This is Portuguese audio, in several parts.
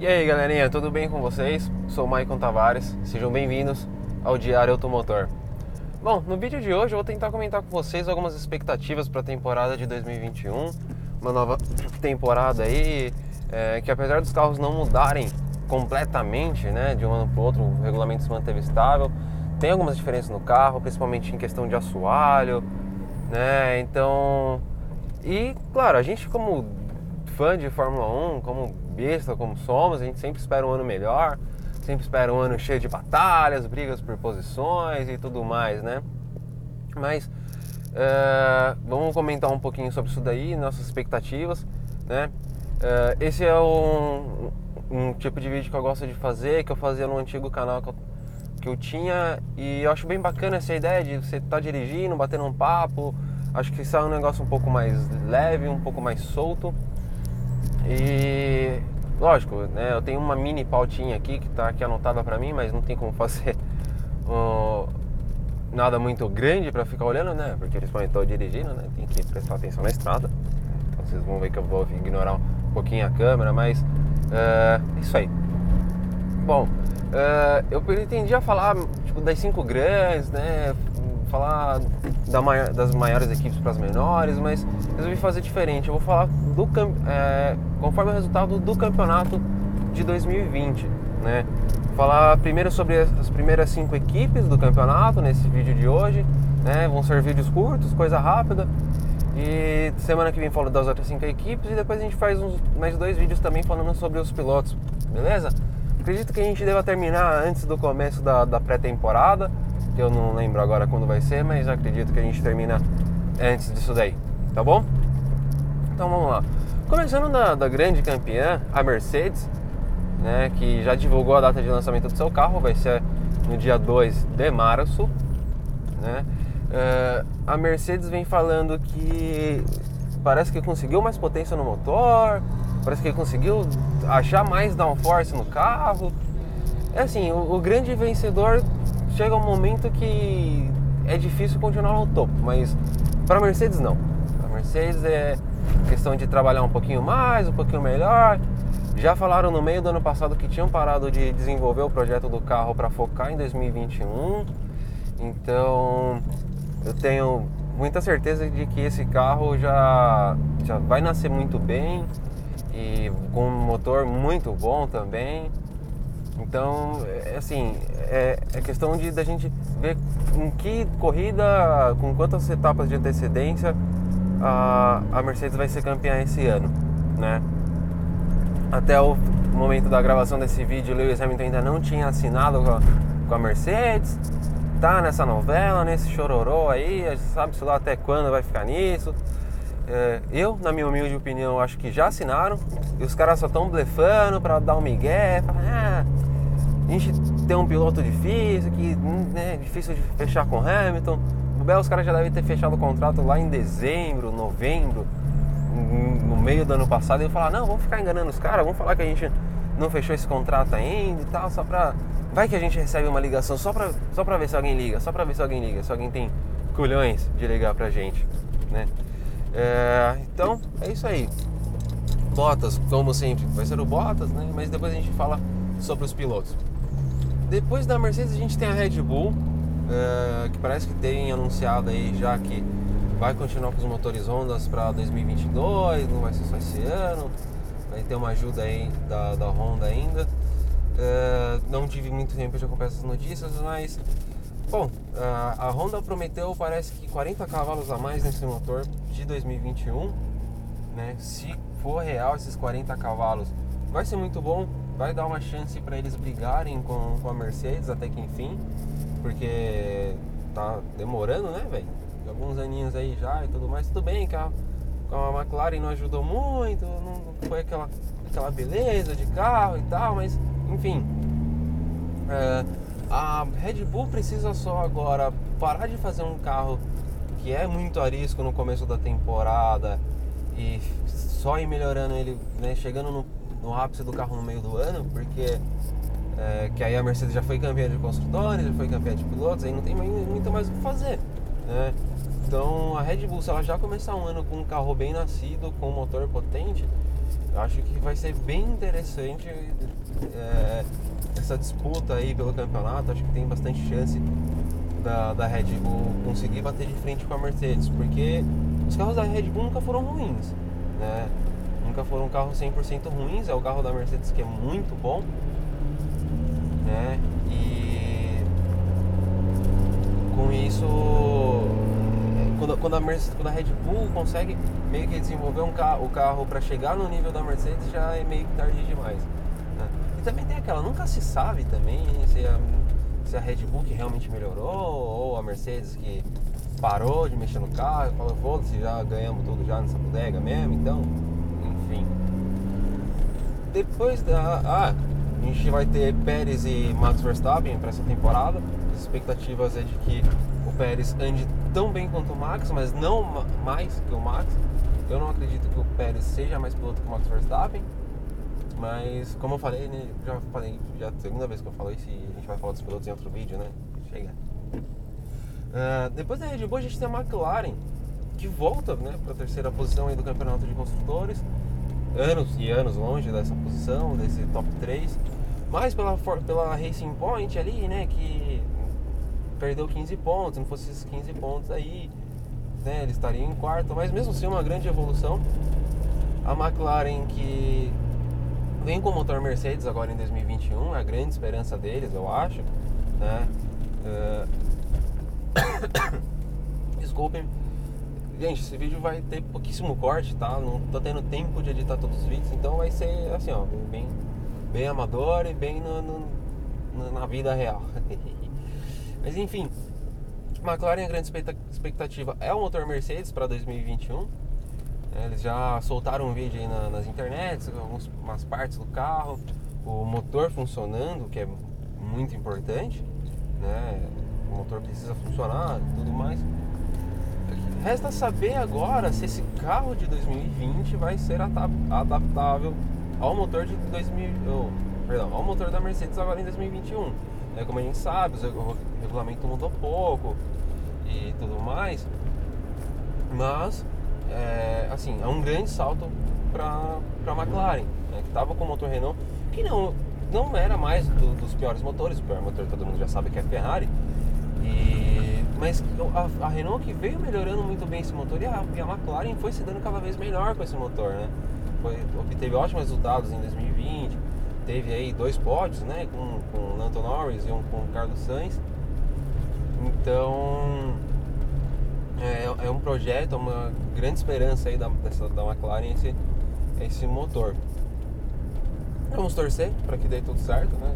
E aí galerinha, tudo bem com vocês? Sou o Maicon Tavares, sejam bem-vindos ao Diário Automotor. Bom, no vídeo de hoje eu vou tentar comentar com vocês algumas expectativas para a temporada de 2021, uma nova temporada aí, é, que apesar dos carros não mudarem completamente, né, de um ano para o outro, o regulamento se manteve estável, tem algumas diferenças no carro, principalmente em questão de assoalho, né, então... E, claro, a gente como fã de Fórmula 1, como besta como somos, a gente sempre espera um ano melhor, sempre espera um ano cheio de batalhas, brigas por posições e tudo mais, né? Mas uh, vamos comentar um pouquinho sobre isso daí, nossas expectativas, né? Uh, esse é um, um, tipo de vídeo que eu gosto de fazer, que eu fazia no antigo canal que eu, que eu tinha e eu acho bem bacana essa ideia de você estar tá dirigindo, batendo um papo, acho que isso é um negócio um pouco mais leve, um pouco mais solto e lógico, né, eu tenho uma mini pautinha aqui que está aqui anotada para mim, mas não tem como fazer uh, nada muito grande para ficar olhando, né? Porque principalmente estou dirigindo, né? Tem que prestar atenção na estrada. Então vocês vão ver que eu vou ignorar um pouquinho a câmera, mas uh, é isso aí. Bom, uh, eu pretendia falar tipo, das cinco grandes, né? Falar da maior, das maiores equipes para as menores, mas resolvi fazer diferente. Eu vou falar do é, conforme o resultado do campeonato de 2020, né? Falar primeiro sobre as primeiras cinco equipes do campeonato nesse vídeo de hoje, né? Vão ser vídeos curtos, coisa rápida. E semana que vem falo das outras cinco equipes e depois a gente faz uns, mais dois vídeos também falando sobre os pilotos, beleza? Acredito que a gente deva terminar antes do começo da, da pré-temporada que eu não lembro agora quando vai ser, mas acredito que a gente termina antes disso daí, tá bom? Então vamos lá. Começando da, da grande campeã, a Mercedes, né, que já divulgou a data de lançamento do seu carro, vai ser no dia 2 de março. Né? Uh, a Mercedes vem falando que parece que conseguiu mais potência no motor, parece que conseguiu achar mais downforce no carro. É assim, o, o grande vencedor chega um momento que é difícil continuar no topo, mas para Mercedes não. A Mercedes é questão de trabalhar um pouquinho mais, um pouquinho melhor. Já falaram no meio do ano passado que tinham parado de desenvolver o projeto do carro para focar em 2021. Então, eu tenho muita certeza de que esse carro já, já vai nascer muito bem e com um motor muito bom também. Então, é, assim, é, é questão de da gente ver em que corrida, com quantas etapas de antecedência a, a Mercedes vai ser campeã esse ano, né? Até o momento da gravação desse vídeo, Lewis Hamilton ainda não tinha assinado com a, com a Mercedes, tá nessa novela, nesse chororô aí, sabe-se lá até quando vai ficar nisso. É, eu, na minha humilde opinião, acho que já assinaram e os caras só estão blefando para dar um migué, ah, a gente tem um piloto difícil, que né, difícil de fechar com Hamilton. O Bel, os caras já devem ter fechado o contrato lá em dezembro, novembro, no meio do ano passado, e falar, não, vamos ficar enganando os caras, vamos falar que a gente não fechou esse contrato ainda e tal, só pra. Vai que a gente recebe uma ligação só pra, só pra ver se alguém liga, só pra ver se alguém liga, se alguém tem culhões de ligar pra gente, né? É, então, é isso aí. Bottas, como sempre, vai ser o Bottas, né? Mas depois a gente fala sobre os pilotos. Depois da Mercedes a gente tem a Red Bull, uh, que parece que tem anunciado aí já que vai continuar com os motores Hondas para 2022, não vai ser só esse ano. Vai ter uma ajuda aí da, da Honda ainda. Uh, não tive muito tempo de acompanhar essas notícias, mas bom, uh, a Honda prometeu parece que 40 cavalos a mais nesse motor de 2021, né? Se for real esses 40 cavalos, vai ser muito bom vai dar uma chance para eles brigarem com, com a Mercedes até que enfim, porque tá demorando, né, velho? Alguns aninhos aí já e tudo mais. Tudo bem que a, a McLaren não ajudou muito, não foi aquela, aquela beleza de carro e tal, mas enfim. É, a Red Bull precisa só agora parar de fazer um carro que é muito arisco no começo da temporada e só ir melhorando ele, né, chegando no no ápice do carro no meio do ano, porque é, que aí a Mercedes já foi campeã de construtores, já foi campeã de pilotos, aí não tem muito mais o que fazer. Né? Então a Red Bull, se ela já começar um ano com um carro bem nascido, com um motor potente, acho que vai ser bem interessante é, essa disputa aí pelo campeonato. Acho que tem bastante chance da, da Red Bull conseguir bater de frente com a Mercedes, porque os carros da Red Bull nunca foram ruins, né? Nunca foram carros 100% ruins, é o carro da Mercedes que é muito bom, né? E com isso, quando, quando, a, Mercedes, quando a Red Bull consegue meio que desenvolver um carro, o carro para chegar no nível da Mercedes, já é meio que tarde demais. Né? E também tem aquela, nunca se sabe também se a, se a Red Bull que realmente melhorou ou a Mercedes que parou de mexer no carro falou, foda-se, já ganhamos tudo já nessa bodega mesmo, então. Depois da. Ah, a gente vai ter Pérez e Max Verstappen para essa temporada. As expectativas é de que o Pérez ande tão bem quanto o Max, mas não mais que o Max. Eu não acredito que o Pérez seja mais piloto que o Max Verstappen. Mas como eu falei, né, já falei, já é a segunda vez que eu falo isso e a gente vai falar dos pilotos em outro vídeo, né? Chega. Uh, depois da Red Bull a gente tem a McLaren, que volta né, para a terceira posição aí do campeonato de construtores. Anos e anos longe dessa posição, desse top 3. Mas pela, pela Racing Point ali, né, que perdeu 15 pontos, não fosse esses 15 pontos aí, né, ele estaria em quarto, mas mesmo assim uma grande evolução. A McLaren que vem com o motor Mercedes agora em 2021, é a grande esperança deles, eu acho, né? Uh, Desculpem. Gente, esse vídeo vai ter pouquíssimo corte, tá? Não tô tendo tempo de editar todos os vídeos, então vai ser assim, ó, bem, bem amador e bem no, no, na vida real. Mas enfim, McLaren a grande expectativa é o motor Mercedes para 2021. É, eles já soltaram um vídeo aí na, nas internets, algumas partes do carro, o motor funcionando, que é muito importante, né? o motor precisa funcionar e tudo mais. Resta saber agora se esse carro de 2020 vai ser adaptável ao motor de 2000, oh, perdão, ao motor da Mercedes agora em 2021. É, como a gente sabe, o regulamento mudou pouco e tudo mais, mas é, assim é um grande salto para a McLaren, né, que estava com o motor Renault, que não não era mais do, dos piores motores, o pior motor todo mundo já sabe que é Ferrari, e, mas a, a, Renault que veio melhorando muito bem esse motor e a, e a McLaren foi se dando cada vez melhor com esse motor, né? Foi, obteve ótimos resultados em 2020, teve aí dois pódios, né? Com, com o Lando Norris e um com o Carlos Sainz. Então é, é um projeto, é uma grande esperança aí da, dessa, da McLaren esse, esse motor. Vamos torcer para que dê tudo certo, né?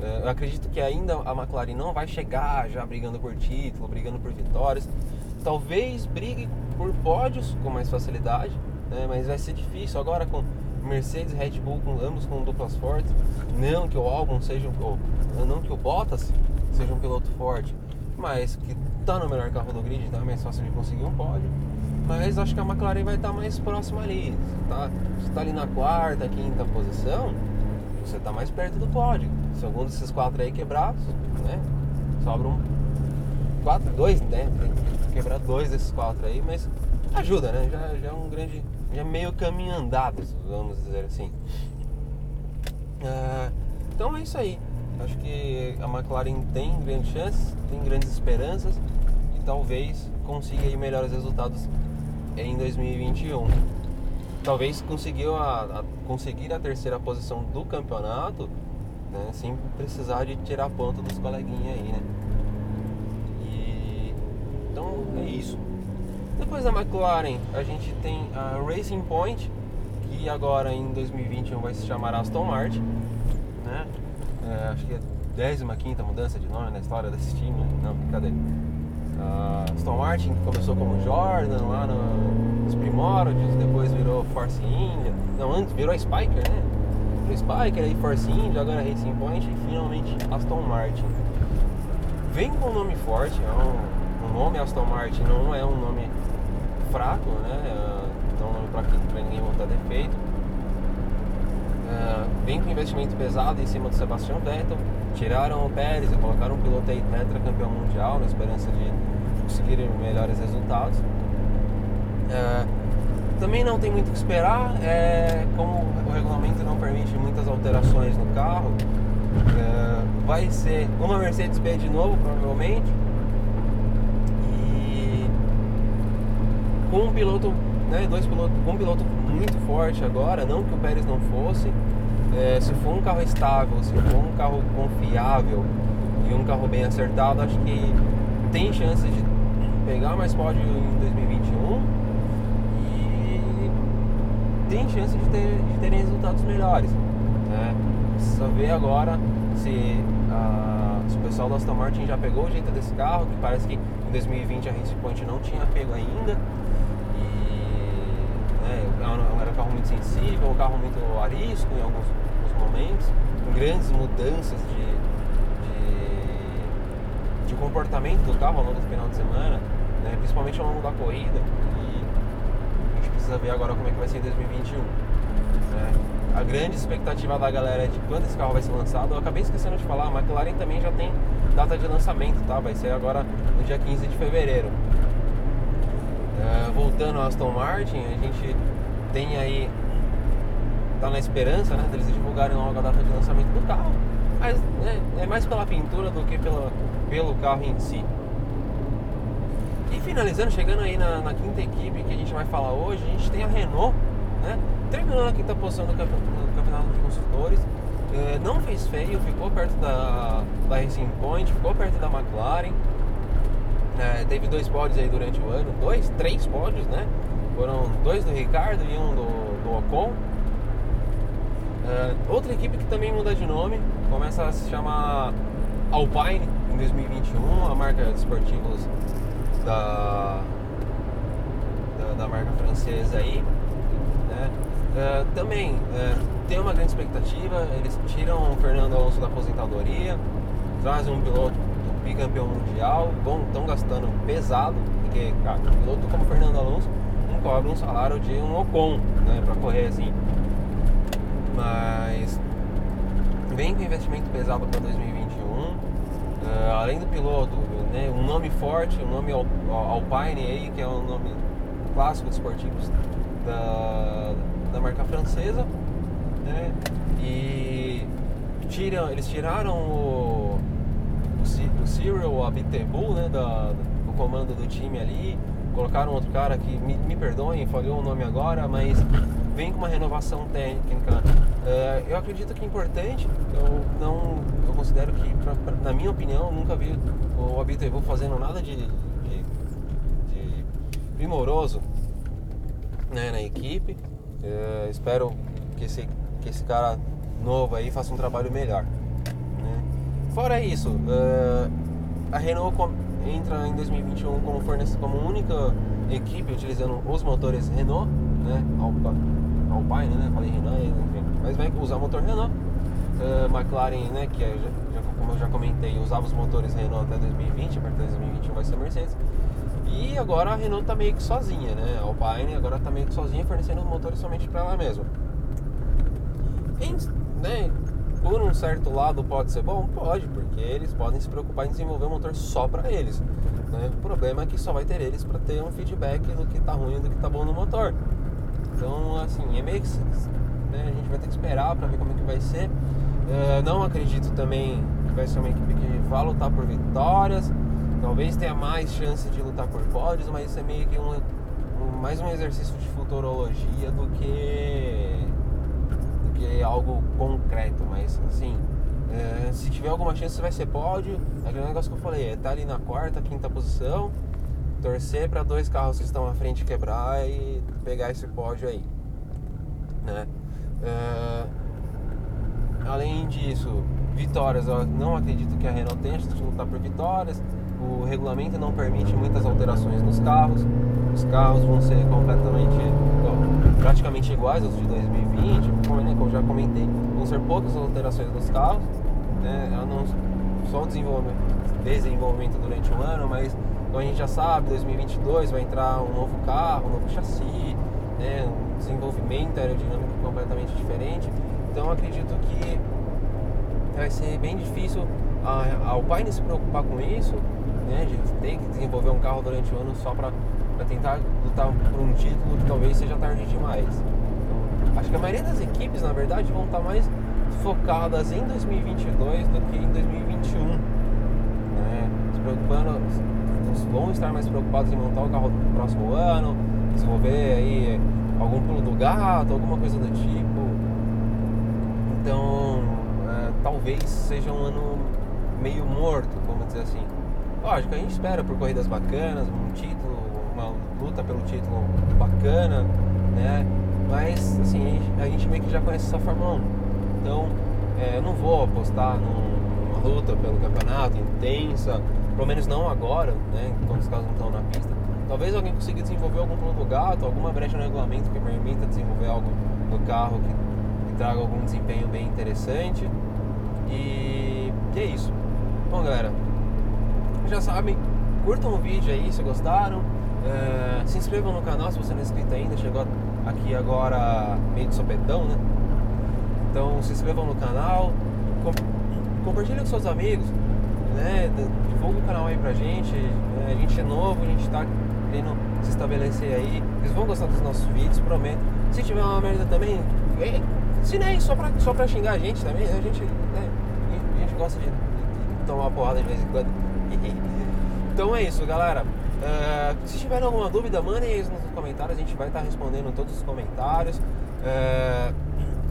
É, eu acredito que ainda a McLaren não vai chegar já brigando por título, brigando por vitórias. Talvez brigue por pódios com mais facilidade, né? mas vai ser difícil agora com Mercedes e Red Bull, com, ambos com duplas fortes. Não que o Albon seja, ou, não que o Bottas seja um piloto forte, mas que está no melhor carro do grid, é mais fácil de conseguir um pódio. Mas acho que a McLaren vai estar tá mais próxima ali. Tá? Se está ali na quarta, quinta posição, você está mais perto do pódio. Se algum desses quatro aí quebrar, né? Sobra um. Quatro, dois, né? Quebrar dois desses quatro aí, mas ajuda, né? Já, já é um grande. Já é meio caminho andado, vamos dizer assim. Ah, então é isso aí. Acho que a McLaren tem grandes chances, tem grandes esperanças e talvez consiga aí melhores resultados em 2021 talvez conseguiu a, a, conseguir a terceira posição do campeonato, né, sem precisar de tirar ponto dos coleguinhas aí, né? E, então é isso. Depois da McLaren, a gente tem a Racing Point, que agora em 2021 vai se chamar Aston Martin, né? É, acho que é a 15 mudança de nome na história desse time, né? Não, brincadeira. A Aston Martin começou como Jordan lá no, nos primórdios, depois virou Force India. Não, antes virou Spiker, né? Virou Spiker, aí Force India, agora Racing Point e finalmente Aston Martin. Vem com um nome forte, é um, o nome Aston Martin não é um nome fraco, né? Não é um nome para ninguém botar defeito. Uh, vem com investimento pesado em cima do Sebastian Vettel. Tiraram o Pérez e colocaram um piloto aí tetracampeão mundial na esperança de conseguirem melhores resultados. Uh, também não tem muito o que esperar, é, como o regulamento não permite muitas alterações no carro, é, vai ser uma Mercedes-B de novo, provavelmente, e com um piloto, né, dois pilotos, um piloto muito forte agora, não que o Pérez não fosse, é, se for um carro estável, se for um carro confiável e um carro bem acertado, acho que tem chance de pegar mais pódio em 2021 e tem chance de, ter, de terem resultados melhores. Né? Precisa ver agora se, a, se o pessoal da Aston Martin já pegou o jeito desse carro, que parece que em 2020 a Race Point não tinha pego ainda. E né, era um carro muito sensível, um carro muito arisco em alguns, alguns momentos, com grandes mudanças de, de, de comportamento do carro ao longo do final de semana né? principalmente ao longo da corrida. Precisa ver agora como é que vai ser em 2021. Né? A grande expectativa da galera é de quando esse carro vai ser lançado. Eu acabei esquecendo de falar, a McLaren também já tem data de lançamento, tá? Vai ser agora no dia 15 de fevereiro. É, voltando ao Aston Martin, a gente tem aí tá na esperança, né, deles divulgarem logo a data de lançamento do carro. Mas né, é mais pela pintura do que pela, pelo carro em si. Finalizando, chegando aí na, na, quinta equipe que a gente vai falar hoje, a gente tem a Renault, né? Terminou na quinta posição do campeonato de construtores. É, não fez feio, ficou perto da, da Racing Point, ficou perto da McLaren. É, teve dois pódios aí durante o ano, dois, três pódios, né? Foram dois do Ricardo e um do, do Ocon. É, outra equipe que também muda de nome, começa a se chamar Alpine em 2021, a marca de esportivos da, da, da marca francesa aí. Né? Uh, também uh, tem uma grande expectativa, eles tiram o Fernando Alonso da aposentadoria, trazem um piloto bicampeão mundial, estão gastando pesado, porque cara, um piloto como Fernando Alonso não cobra um salário de um Ocon né, para correr assim. Mas vem com investimento pesado para 2021. Uh, além do piloto, né, um nome forte, um nome Alpine aí, que é um nome clássico de esportivos da, da marca francesa, né, e tiram, eles tiraram o, o, o Cyril, o Abitebu, né, da, do comando do time ali, colocaram outro cara que, me, me perdoem, falhou o nome agora, mas vem com uma renovação técnica. Uh, eu acredito que é importante, eu não eu considero que, pra, pra, na minha opinião, nunca vi o Abitebu fazendo nada de, de, de primoroso né, na equipe. Uh, espero que esse, que esse cara novo aí faça um trabalho melhor. Né? Fora isso, uh, a Renault entra em 2021 como, fornece, como única equipe utilizando os motores Renault, né? Alpine, né? Falei Renault, enfim. Mas vai usar motor Renault. Uh, McLaren, né? Que é, como eu já comentei, usava os motores Renault até 2020, a partir de 2021 vai ser Mercedes. E agora a Renault tá meio que sozinha, né? A Alpine agora tá meio que sozinha fornecendo os motores somente para ela mesma. Em, né, por um certo lado pode ser bom? Pode, porque eles podem se preocupar em desenvolver um motor só para eles. Né? O problema é que só vai ter eles para ter um feedback do que tá ruim e do que tá bom no motor. Então, assim, é meio que né, a gente vai ter que esperar para ver como é que vai ser. Uh, não acredito também vai ser uma equipe que vai lutar por vitórias. Talvez tenha mais chance de lutar por pódios, mas isso é meio que um, um, mais um exercício de futurologia do que, do que algo concreto. Mas, assim, uh, se tiver alguma chance vai ser pódio. Aquele negócio que eu falei, é tá ali na quarta, quinta posição torcer para dois carros que estão à frente quebrar e pegar esse pódio aí. Né? Uh, além disso, vitórias, eu não acredito que a Renault tenha de lutar por vitórias. O regulamento não permite muitas alterações nos carros. Os carros vão ser completamente, praticamente iguais aos de 2020. Como eu já comentei, vão ser poucas alterações nos carros. Né? Não, só o desenvolvimento, desenvolvimento durante o ano, mas então a gente já sabe, 2022 vai entrar um novo carro, um novo chassi, né, um desenvolvimento aerodinâmico completamente diferente. Então acredito que vai ser bem difícil a, a Alpine se preocupar com isso, né, de ter que desenvolver um carro durante o ano só para tentar lutar por um título que talvez seja tarde demais. Acho que a maioria das equipes, na verdade, vão estar mais focadas em 2022 do que em 2021. Né? Se preocupando, vão estar mais preocupados em montar o carro do próximo ano, desenvolver aí algum pulo do gato, alguma coisa do tipo. Então, é, talvez seja um ano meio morto, vamos dizer assim. Lógico, a gente espera por corridas bacanas, um título, uma luta pelo título bacana, né? Mas, assim, a gente, a gente meio que já conhece essa Fórmula 1. Então, é, eu não vou apostar numa luta pelo campeonato intensa, pelo menos não agora, né? Quando os carros não estão na pista. Talvez alguém consiga desenvolver algum plano gato, alguma brecha no regulamento que permita desenvolver algo no carro que traga algum desempenho bem interessante. E, é isso. Bom, galera, já sabem, curtam o vídeo aí se gostaram. É, se inscrevam no canal se você não é inscrito ainda. Chegou aqui agora meio de sopetão, né? Então se inscrevam no canal, com, compartilhem com seus amigos, né? Divulga o canal aí pra gente. É, a gente é novo, a gente tá querendo se estabelecer aí. Eles vão gostar dos nossos vídeos, prometo. Se tiver uma merda também, é, se nem só pra, só pra xingar a gente também, a gente, né? a gente gosta de, de, tomar uma porrada de vez em quando. Então é isso, galera. Uh, se tiver alguma dúvida, mandem aí nos comentários, a gente vai estar respondendo todos os comentários. Uh,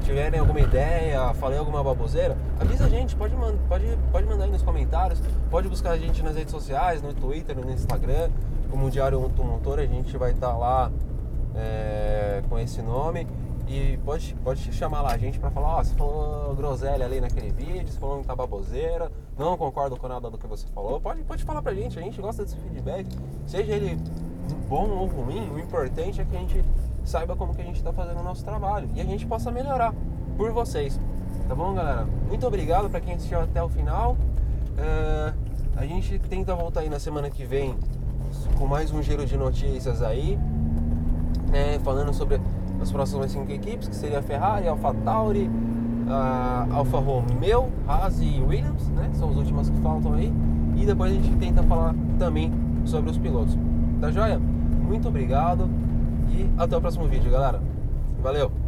tiverem alguma ideia, falei alguma baboseira, avisa a gente, pode, pode, pode mandar aí nos comentários, pode buscar a gente nas redes sociais, no Twitter, no Instagram, como Diário Motor, a gente vai estar lá é, com esse nome. E pode, pode chamar lá a gente para falar, ó, oh, você falou groselha ali naquele vídeo, você falou muita baboseira, não concordo com nada do que você falou. Pode, pode falar pra gente, a gente gosta desse feedback, seja ele bom ou ruim, o importante é que a gente saiba como que a gente está fazendo o nosso trabalho e a gente possa melhorar por vocês. Tá bom, galera? Muito obrigado para quem assistiu até o final. Uh, a gente tenta voltar aí na semana que vem com mais um giro de notícias aí, né, falando sobre as próximas cinco equipes, que seria a Ferrari, Alfa Tauri, a Alfa Romeo, Haas e Williams, né? São as últimas que faltam aí. E depois a gente tenta falar também sobre os pilotos. Tá joia? Muito obrigado e até o próximo vídeo, galera. Valeu!